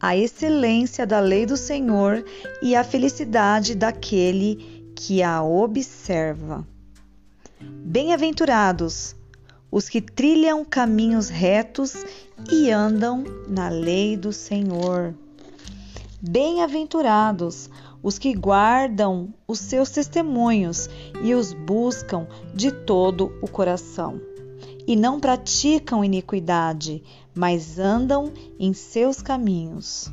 a excelência da lei do Senhor e a felicidade daquele que a observa. Bem-aventurados os que trilham caminhos retos e andam na lei do Senhor. Bem-aventurados os que guardam os seus testemunhos e os buscam de todo o coração, e não praticam iniquidade, mas andam em seus caminhos.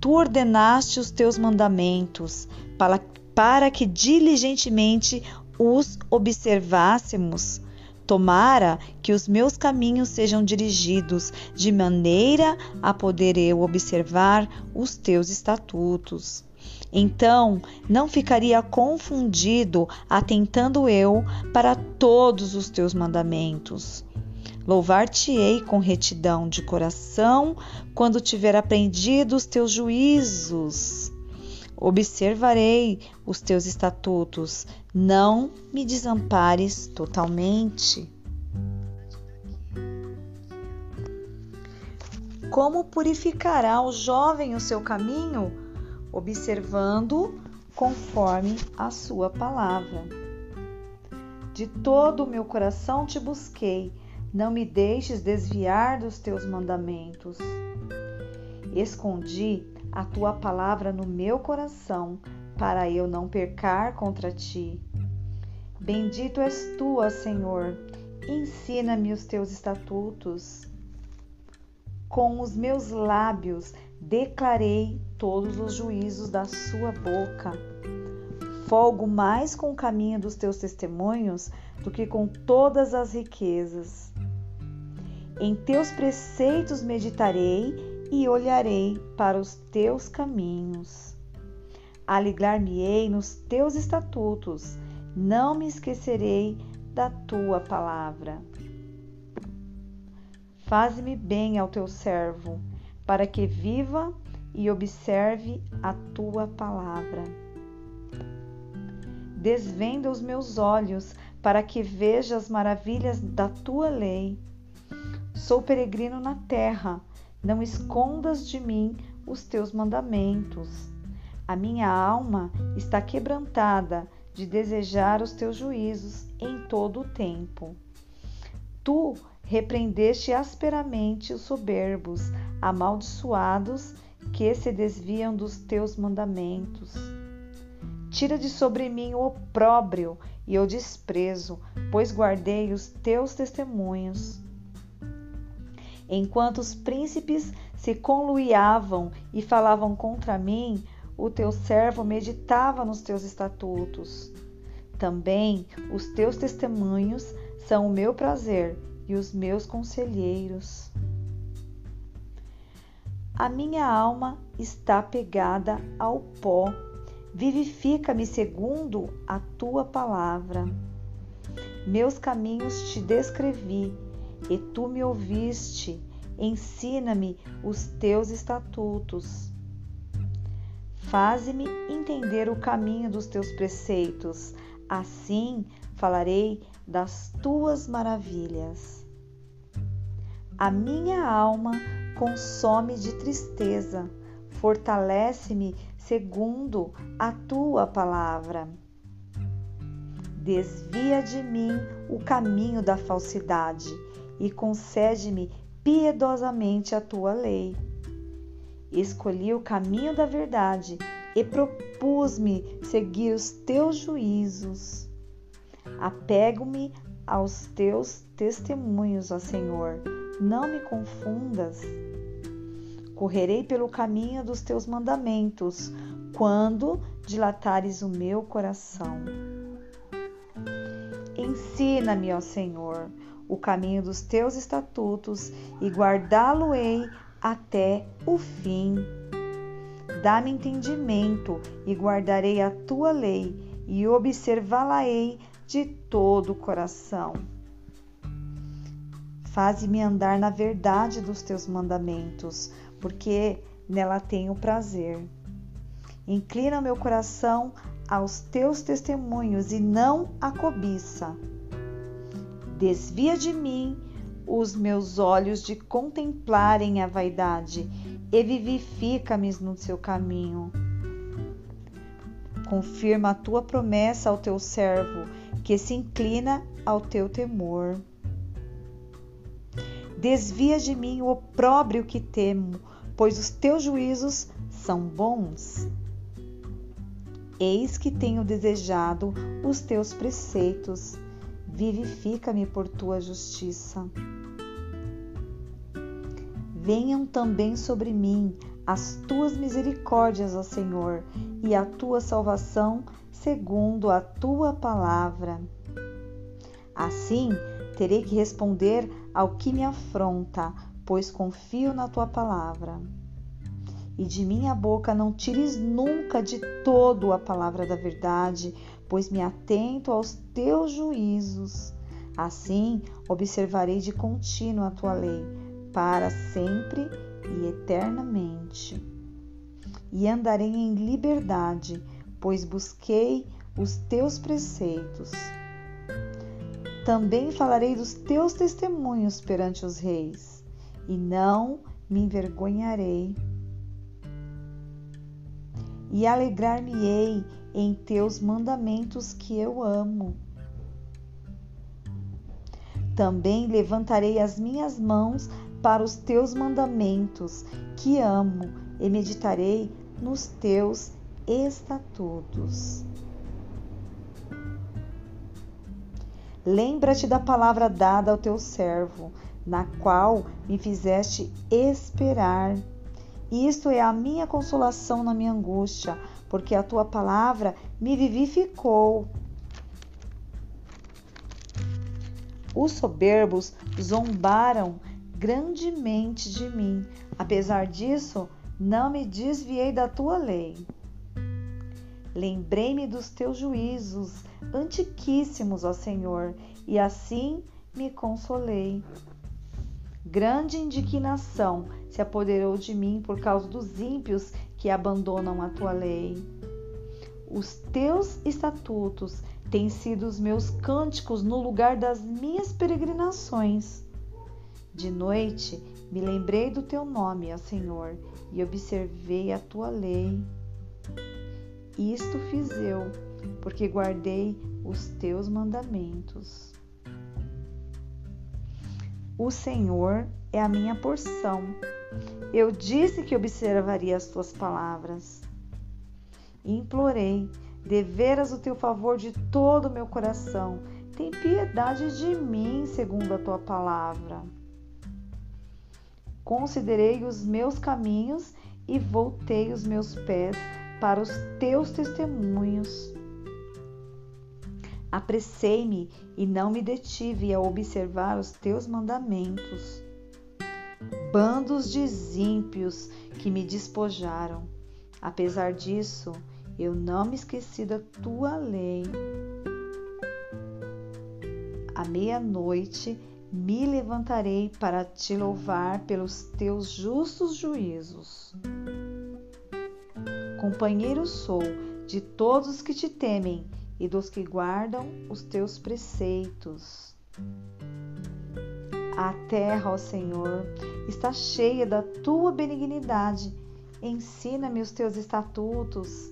Tu ordenaste os teus mandamentos para, para que diligentemente os observássemos. Tomara que os meus caminhos sejam dirigidos de maneira a poder eu observar os teus estatutos. Então não ficaria confundido, atentando eu para todos os teus mandamentos. Louvar-te-ei com retidão de coração quando tiver aprendido os teus juízos. Observarei os teus estatutos, não me desampares totalmente. Como purificará o jovem o seu caminho? Observando conforme a sua palavra. De todo o meu coração te busquei, não me deixes desviar dos teus mandamentos. Escondi a tua palavra no meu coração, para eu não percar contra ti. Bendito és tu, ó Senhor, ensina-me os teus estatutos. Com os meus lábios declarei todos os juízos da sua boca. Folgo mais com o caminho dos teus testemunhos do que com todas as riquezas. Em teus preceitos meditarei e olharei para os teus caminhos. Alegrar-me-ei nos teus estatutos, não me esquecerei da tua palavra. Faze-me bem ao teu servo, para que viva e observe a tua palavra. Desvenda os meus olhos, para que veja as maravilhas da tua lei. Sou peregrino na terra, não escondas de mim os teus mandamentos. A minha alma está quebrantada de desejar os teus juízos em todo o tempo. Tu repreendeste asperamente os soberbos, amaldiçoados que se desviam dos teus mandamentos. Tira de sobre mim o opróbrio e o desprezo, pois guardei os teus testemunhos. Enquanto os príncipes se conluiavam e falavam contra mim, o teu servo meditava nos teus estatutos. Também os teus testemunhos são o meu prazer e os meus conselheiros. A minha alma está pegada ao pó. Vivifica-me segundo a tua palavra. Meus caminhos te descrevi e tu me ouviste, ensina-me os teus estatutos. Faze-me entender o caminho dos teus preceitos, assim falarei das tuas maravilhas. A minha alma consome de tristeza, fortalece-me segundo a tua palavra. Desvia de mim o caminho da falsidade e concede-me piedosamente a tua lei. Escolhi o caminho da verdade e propus-me seguir os teus juízos. Apego-me aos teus testemunhos, ó Senhor, não me confundas. Correrei pelo caminho dos teus mandamentos, quando dilatares o meu coração. Ensina-me, ó Senhor, o caminho dos teus estatutos e guardá-lo-ei até o fim. Dá-me entendimento e guardarei a tua lei e observá-la-ei de todo o coração. Faze-me andar na verdade dos teus mandamentos, porque nela tenho prazer. Inclina meu coração aos teus testemunhos e não a cobiça. Desvia de mim os meus olhos de contemplarem a vaidade e vivifica-me no seu caminho. Confirma a tua promessa ao teu servo, que se inclina ao teu temor. Desvia de mim o opróbrio que temo, pois os teus juízos são bons. Eis que tenho desejado os teus preceitos, vivifica-me por tua justiça. Venham também sobre mim as tuas misericórdias, ó Senhor, e a tua salvação segundo a tua palavra. Assim terei que responder ao que me afronta, pois confio na tua palavra. E de minha boca não tires nunca de todo a palavra da verdade, pois me atento aos teus juízos. Assim observarei de contínuo a tua lei, para sempre e eternamente. E andarei em liberdade, pois busquei os teus preceitos. Também falarei dos teus testemunhos perante os reis, e não me envergonharei. E alegrar-me-ei em teus mandamentos que eu amo. Também levantarei as minhas mãos para os teus mandamentos que amo e meditarei nos teus estatutos. Lembra-te da palavra dada ao teu servo, na qual me fizeste esperar. Isto é a minha consolação na minha angústia, porque a tua palavra me vivificou. Os soberbos zombaram grandemente de mim. Apesar disso, não me desviei da tua lei. Lembrei-me dos teus juízos antiquíssimos, ó Senhor, e assim me consolei. Grande indignação se apoderou de mim por causa dos ímpios que abandonam a tua lei. Os teus estatutos têm sido os meus cânticos no lugar das minhas peregrinações. De noite me lembrei do teu nome, ó Senhor, e observei a tua lei. Isto fiz eu, porque guardei os teus mandamentos. O Senhor é a minha porção. Eu disse que observaria as tuas palavras. Implorei, deveras o teu favor de todo o meu coração. Tem piedade de mim, segundo a tua palavra. Considerei os meus caminhos e voltei os meus pés para os teus testemunhos. Apressei-me e não me detive a observar os teus mandamentos. Bandos de ímpios que me despojaram. Apesar disso, eu não me esqueci da tua lei. À meia-noite me levantarei para te louvar pelos teus justos juízos. Companheiro sou de todos os que te temem e dos que guardam os teus preceitos. A terra, ó Senhor, está cheia da tua benignidade. Ensina-me os teus estatutos.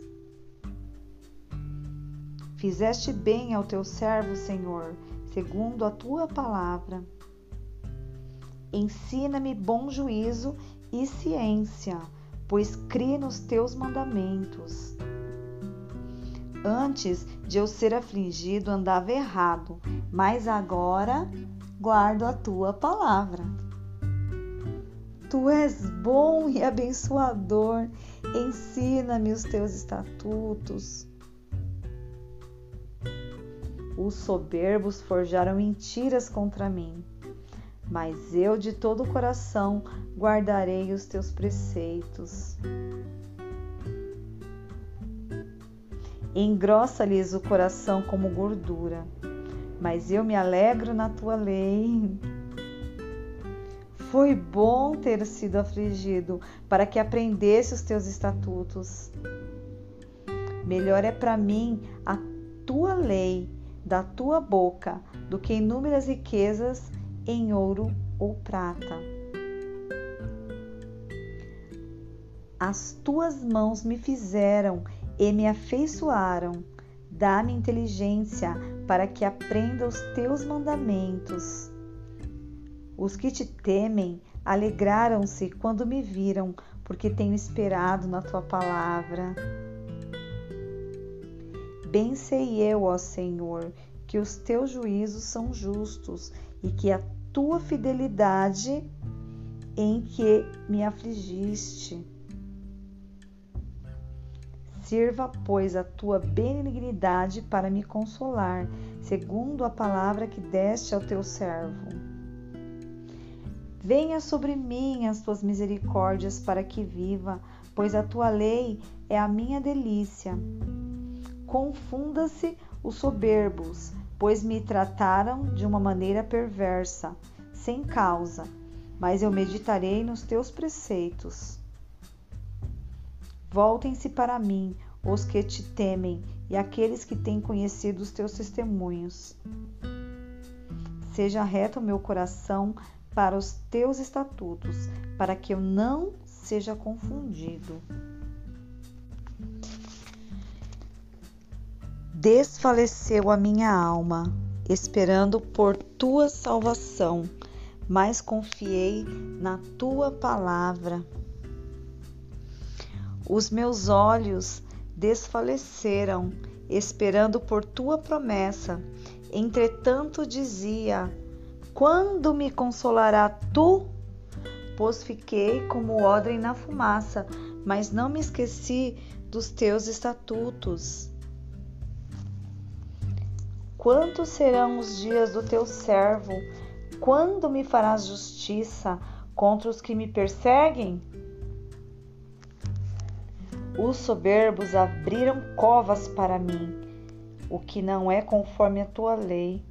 Fizeste bem ao teu servo, Senhor, segundo a tua palavra. Ensina-me bom juízo e ciência pois criei nos teus mandamentos. Antes de eu ser afligido, andava errado, mas agora guardo a tua palavra. Tu és bom e abençoador, ensina-me os teus estatutos. Os soberbos forjaram mentiras contra mim mas eu de todo o coração guardarei os teus preceitos. Engrossa-lhes o coração como gordura, mas eu me alegro na tua lei. Foi bom ter sido afligido para que aprendesse os teus estatutos. Melhor é para mim a tua lei da tua boca do que inúmeras riquezas em ouro ou prata. As tuas mãos me fizeram e me afeiçoaram. Dá-me inteligência para que aprenda os teus mandamentos. Os que te temem alegraram-se quando me viram, porque tenho esperado na tua palavra. Bem sei eu, ó Senhor, que os teus juízos são justos e que a tua fidelidade em que me afligiste. Sirva, pois, a tua benignidade para me consolar, segundo a palavra que deste ao teu servo. Venha sobre mim as tuas misericórdias para que viva, pois a tua lei é a minha delícia. Confunda-se os soberbos, pois me trataram de uma maneira perversa, sem causa, mas eu meditarei nos teus preceitos. Voltem-se para mim os que te temem e aqueles que têm conhecido os teus testemunhos. Seja reto o meu coração para os teus estatutos, para que eu não seja confundido. Desfaleceu a minha alma, esperando por tua salvação, mas confiei na tua palavra. Os meus olhos desfaleceram, esperando por tua promessa. Entretanto, dizia: Quando me consolará tu? Pois fiquei como odre na fumaça, mas não me esqueci dos teus estatutos. Quantos serão os dias do teu servo? Quando me farás justiça contra os que me perseguem? Os soberbos abriram covas para mim, o que não é conforme a tua lei.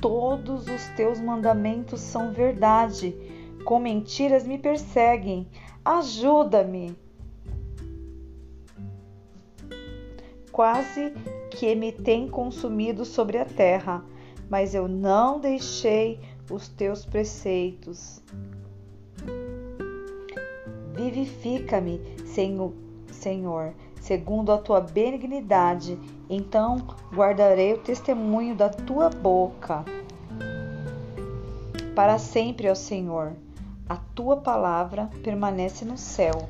Todos os teus mandamentos são verdade, com mentiras me perseguem. Ajuda-me. Quase que me tem consumido sobre a terra, mas eu não deixei os teus preceitos. Vivifica-me, Senhor, segundo a tua benignidade, então guardarei o testemunho da tua boca. Para sempre, ó Senhor, a tua palavra permanece no céu.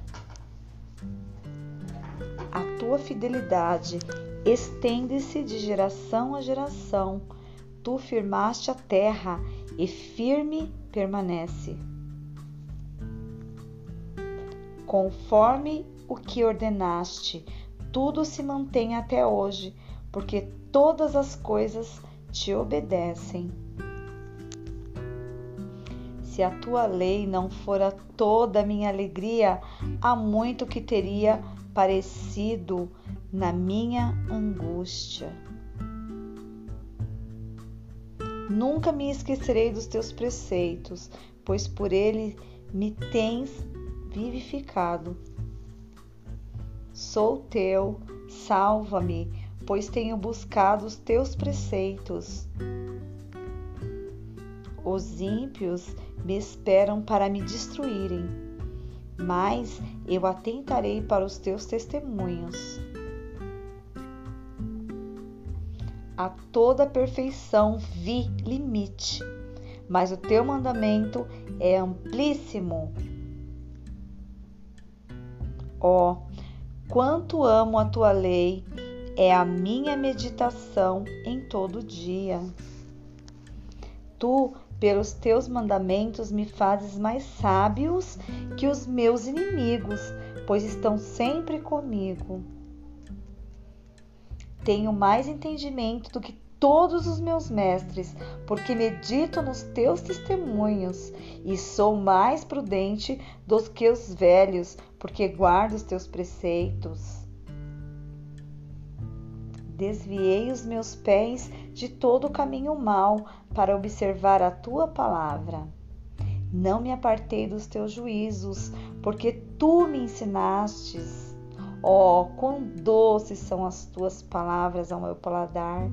A tua fidelidade estende-se de geração a geração. Tu firmaste a terra e firme permanece conforme o que ordenaste, tudo se mantém até hoje, porque todas as coisas te obedecem. Se a tua lei não fora toda a minha alegria, há muito que teria parecido na minha angústia. Nunca me esquecerei dos teus preceitos, pois por ele me tens vivificado. Sou teu, salva-me, pois tenho buscado os teus preceitos. Os ímpios me esperam para me destruírem, mas eu atentarei para os teus testemunhos. A toda perfeição vi limite, mas o teu mandamento é amplíssimo. Ó, oh, quanto amo a tua lei, é a minha meditação em todo dia. Tu, pelos teus mandamentos, me fazes mais sábios que os meus inimigos, pois estão sempre comigo. Tenho mais entendimento do que todos os meus mestres, porque medito nos teus testemunhos, e sou mais prudente dos que os velhos, porque guardo os teus preceitos. Desviei os meus pés de todo o caminho mau para observar a tua palavra. Não me apartei dos teus juízos, porque tu me ensinastes. Oh, quão doces são as tuas palavras ao meu paladar,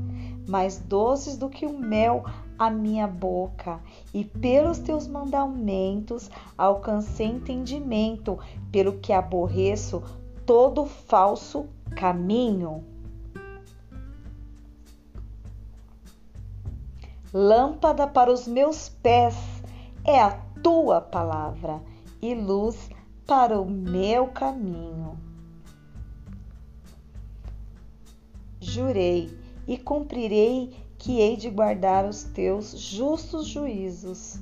mais doces do que o mel à minha boca, e pelos teus mandamentos alcancei entendimento, pelo que aborreço todo falso caminho. Lâmpada para os meus pés é a tua palavra e luz para o meu caminho. Jurei e cumprirei que hei de guardar os teus justos juízos.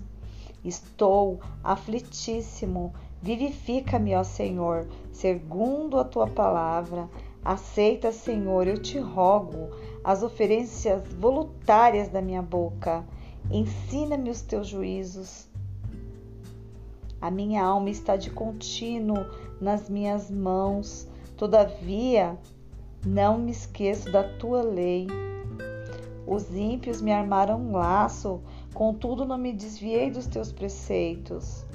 Estou aflitíssimo, vivifica-me, ó Senhor, segundo a tua palavra. Aceita, Senhor, eu te rogo, as oferências voluntárias da minha boca. Ensina-me os teus juízos. A minha alma está de contínuo nas minhas mãos, todavia não me esqueço da tua lei. Os ímpios me armaram um laço, contudo não me desviei dos teus preceitos.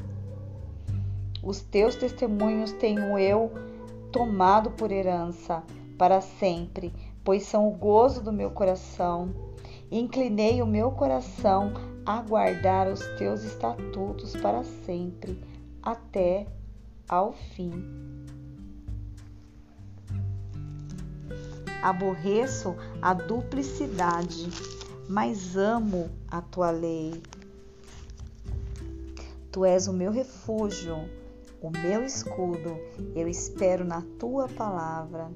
Os teus testemunhos tenho eu tomado por herança para sempre, pois são o gozo do meu coração. Inclinei o meu coração a guardar os teus estatutos para sempre, até ao fim. Aborreço a duplicidade, mas amo a tua lei. Tu és o meu refúgio, o meu escudo, eu espero na tua palavra.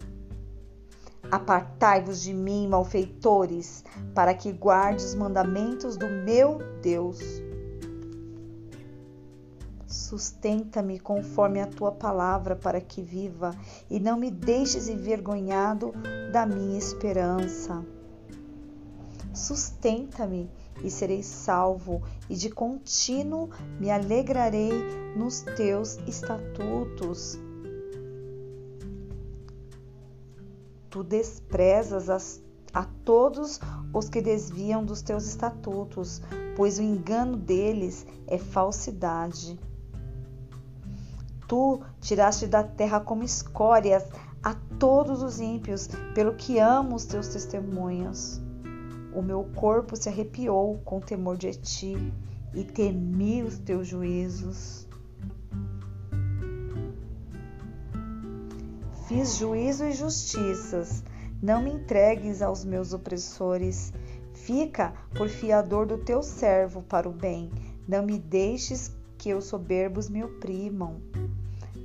Apartai-vos de mim, malfeitores, para que guarde os mandamentos do meu Deus. Sustenta-me conforme a tua palavra para que viva e não me deixes envergonhado da minha esperança. Sustenta-me e serei salvo, e de contínuo me alegrarei nos teus estatutos. Tu desprezas as, a todos os que desviam dos teus estatutos, pois o engano deles é falsidade. Tu tiraste da terra como escórias a todos os ímpios, pelo que amo os teus testemunhos. O meu corpo se arrepiou com temor de ti e temi os teus juízos. Fiz juízo e justiças, não me entregues aos meus opressores. Fica por fiador do teu servo para o bem, não me deixes que os soberbos me oprimam.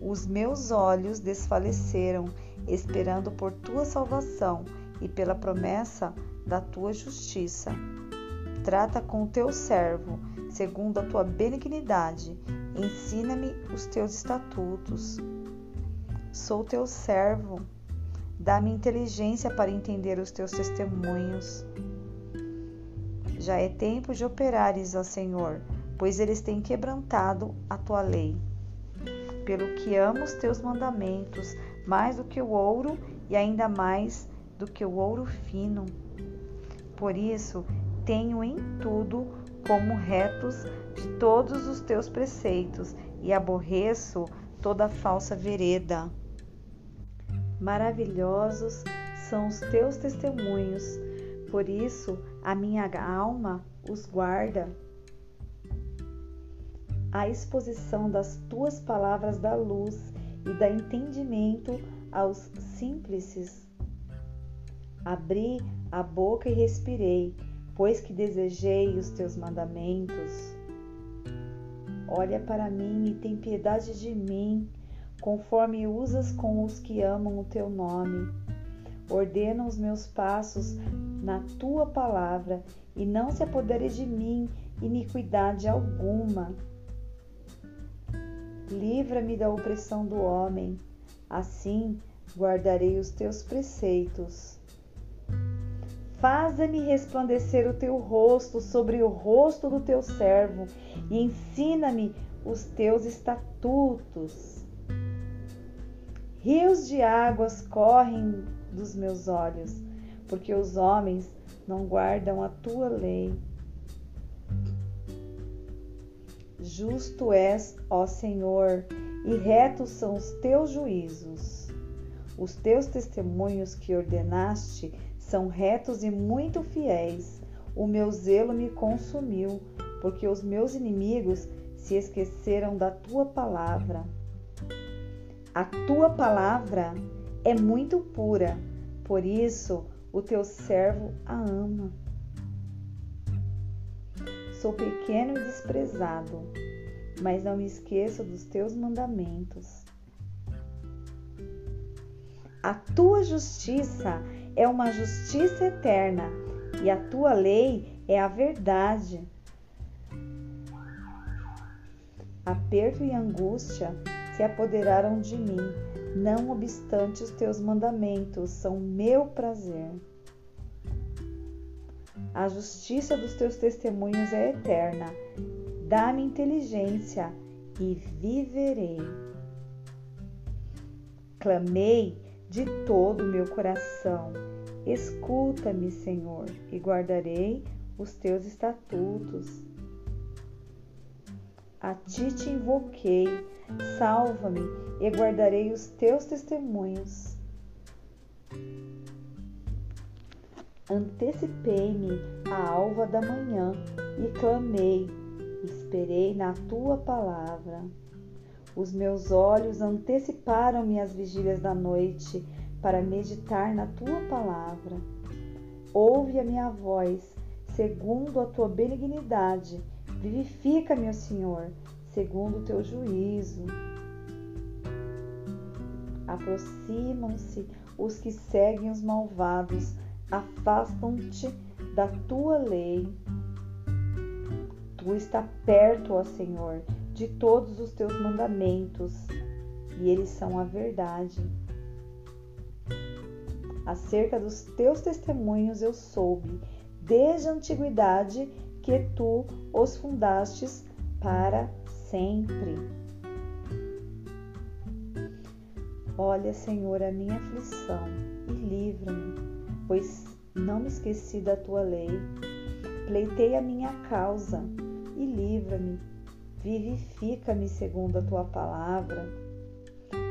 Os meus olhos desfaleceram, esperando por tua salvação e pela promessa da tua justiça. Trata com o teu servo, segundo a tua benignidade. Ensina-me os teus estatutos. Sou teu servo. Dá-me inteligência para entender os teus testemunhos. Já é tempo de operares, ó Senhor, pois eles têm quebrantado a tua lei pelo que amo os teus mandamentos mais do que o ouro e ainda mais do que o ouro fino. Por isso, tenho em tudo como retos de todos os teus preceitos e aborreço toda falsa vereda. Maravilhosos são os teus testemunhos, por isso a minha alma os guarda a exposição das tuas palavras dá luz e dá entendimento aos simples. Abri a boca e respirei, pois que desejei os teus mandamentos. Olha para mim e tem piedade de mim, conforme usas com os que amam o teu nome. Ordena os meus passos na tua palavra e não se apodere de mim iniquidade alguma livra-me da opressão do homem, assim guardarei os teus preceitos. Faza-me resplandecer o teu rosto sobre o rosto do teu servo e ensina-me os teus estatutos. Rios de águas correm dos meus olhos, porque os homens não guardam a tua lei. Justo és, ó Senhor, e retos são os teus juízos. Os teus testemunhos que ordenaste são retos e muito fiéis. O meu zelo me consumiu, porque os meus inimigos se esqueceram da tua palavra. A tua palavra é muito pura, por isso o teu servo a ama. Sou pequeno e desprezado, mas não me esqueço dos teus mandamentos. A tua justiça é uma justiça eterna e a tua lei é a verdade. Aperto e angústia se apoderaram de mim, não obstante os teus mandamentos são meu prazer. A justiça dos teus testemunhos é eterna. Dá-me inteligência e viverei. Clamei de todo o meu coração. Escuta-me, Senhor, e guardarei os teus estatutos. A ti te invoquei, salva-me e guardarei os teus testemunhos. Antecipei-me à alva da manhã e clamei, esperei na tua palavra. Os meus olhos anteciparam-me as vigílias da noite para meditar na tua palavra. Ouve a minha voz, segundo a tua benignidade. Vivifica-me, Senhor, segundo o teu juízo. Aproximam-se os que seguem os malvados, afastam-te da tua lei. Tu está perto, ó Senhor, de todos os teus mandamentos, e eles são a verdade. Acerca dos teus testemunhos eu soube, desde a antiguidade, que tu os fundastes para sempre. Olha, Senhor, a minha aflição e livra-me, pois não me esqueci da tua lei. Pleitei a minha causa e livra-me Vivifica-me segundo a tua palavra.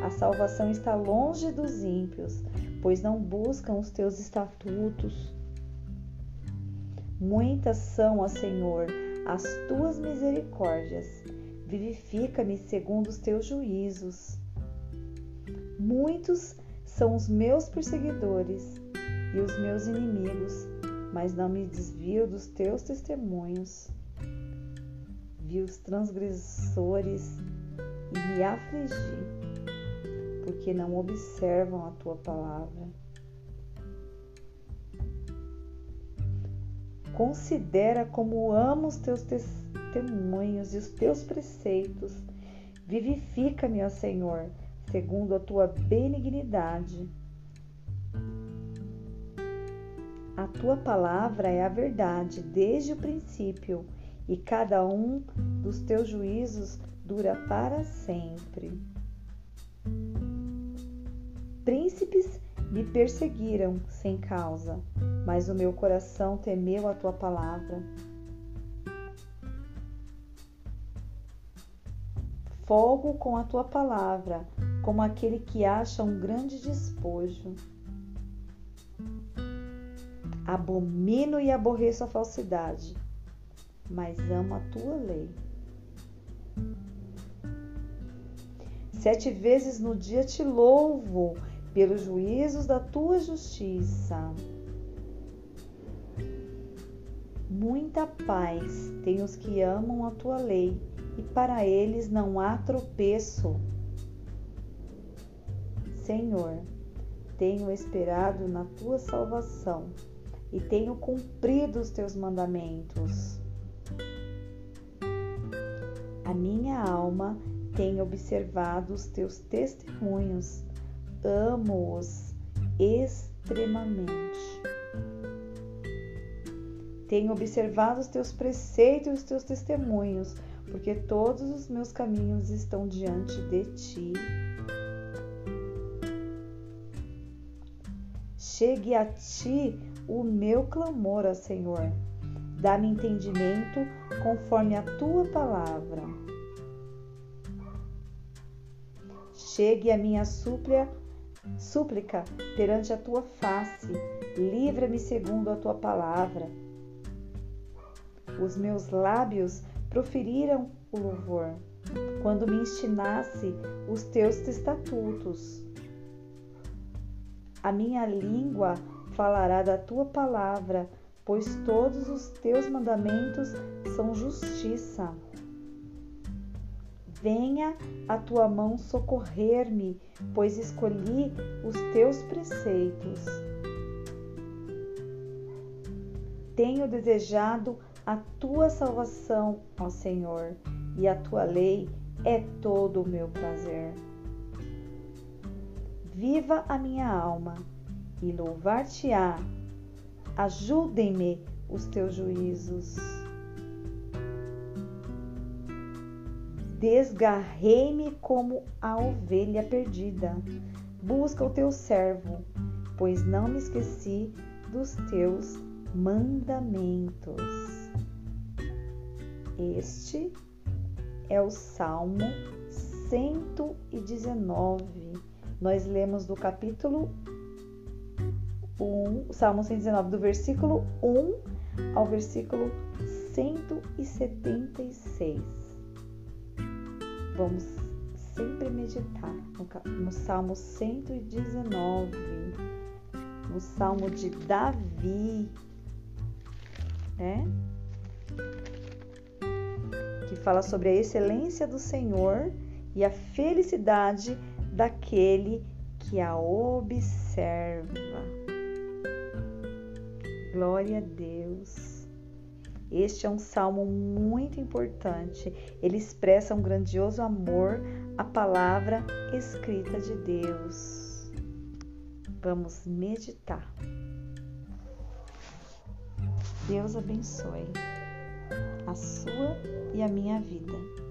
A salvação está longe dos ímpios, pois não buscam os teus estatutos. Muitas são, ó Senhor, as tuas misericórdias. Vivifica-me segundo os teus juízos. Muitos são os meus perseguidores e os meus inimigos, mas não me desvio dos teus testemunhos vi os transgressores e me afligi, porque não observam a tua palavra. Considera como amo os teus testemunhos e os teus preceitos. Vivifica-me, ó Senhor, segundo a tua benignidade. A tua palavra é a verdade desde o princípio e cada um dos teus juízos dura para sempre. Príncipes me perseguiram sem causa, mas o meu coração temeu a tua palavra. Folgo com a tua palavra, como aquele que acha um grande despojo. Abomino e aborreço a falsidade mas amo a tua lei. Sete vezes no dia te louvo pelos juízos da tua justiça. Muita paz tem os que amam a tua lei, e para eles não há tropeço. Senhor, tenho esperado na tua salvação e tenho cumprido os teus mandamentos. A minha alma tem observado os teus testemunhos, amo-os extremamente. Tenho observado os teus preceitos e os teus testemunhos, porque todos os meus caminhos estão diante de ti. Chegue a ti o meu clamor, ó Senhor Dá-me entendimento conforme a tua palavra. Chegue a minha súplia súplica perante a tua face, livra-me segundo a tua palavra. Os meus lábios proferiram o louvor, quando me ensinasse os teus estatutos. A minha língua falará da tua palavra, pois todos os teus mandamentos são justiça. Venha a tua mão socorrer-me, pois escolhi os teus preceitos. Tenho desejado a tua salvação, ó Senhor, e a tua lei é todo o meu prazer. Viva a minha alma e louvar-te-á. Ajudem-me os teus juízos. Desgarrei-me como a ovelha perdida. Busca o teu servo, pois não me esqueci dos teus mandamentos. Este é o Salmo 119. Nós lemos do capítulo 1, Salmo 119, do versículo 1 ao versículo 176 vamos sempre meditar no, no Salmo 119, no Salmo de Davi, né? Que fala sobre a excelência do Senhor e a felicidade daquele que a observa. Glória a Deus. Este é um salmo muito importante. Ele expressa um grandioso amor à palavra escrita de Deus. Vamos meditar. Deus abençoe a sua e a minha vida.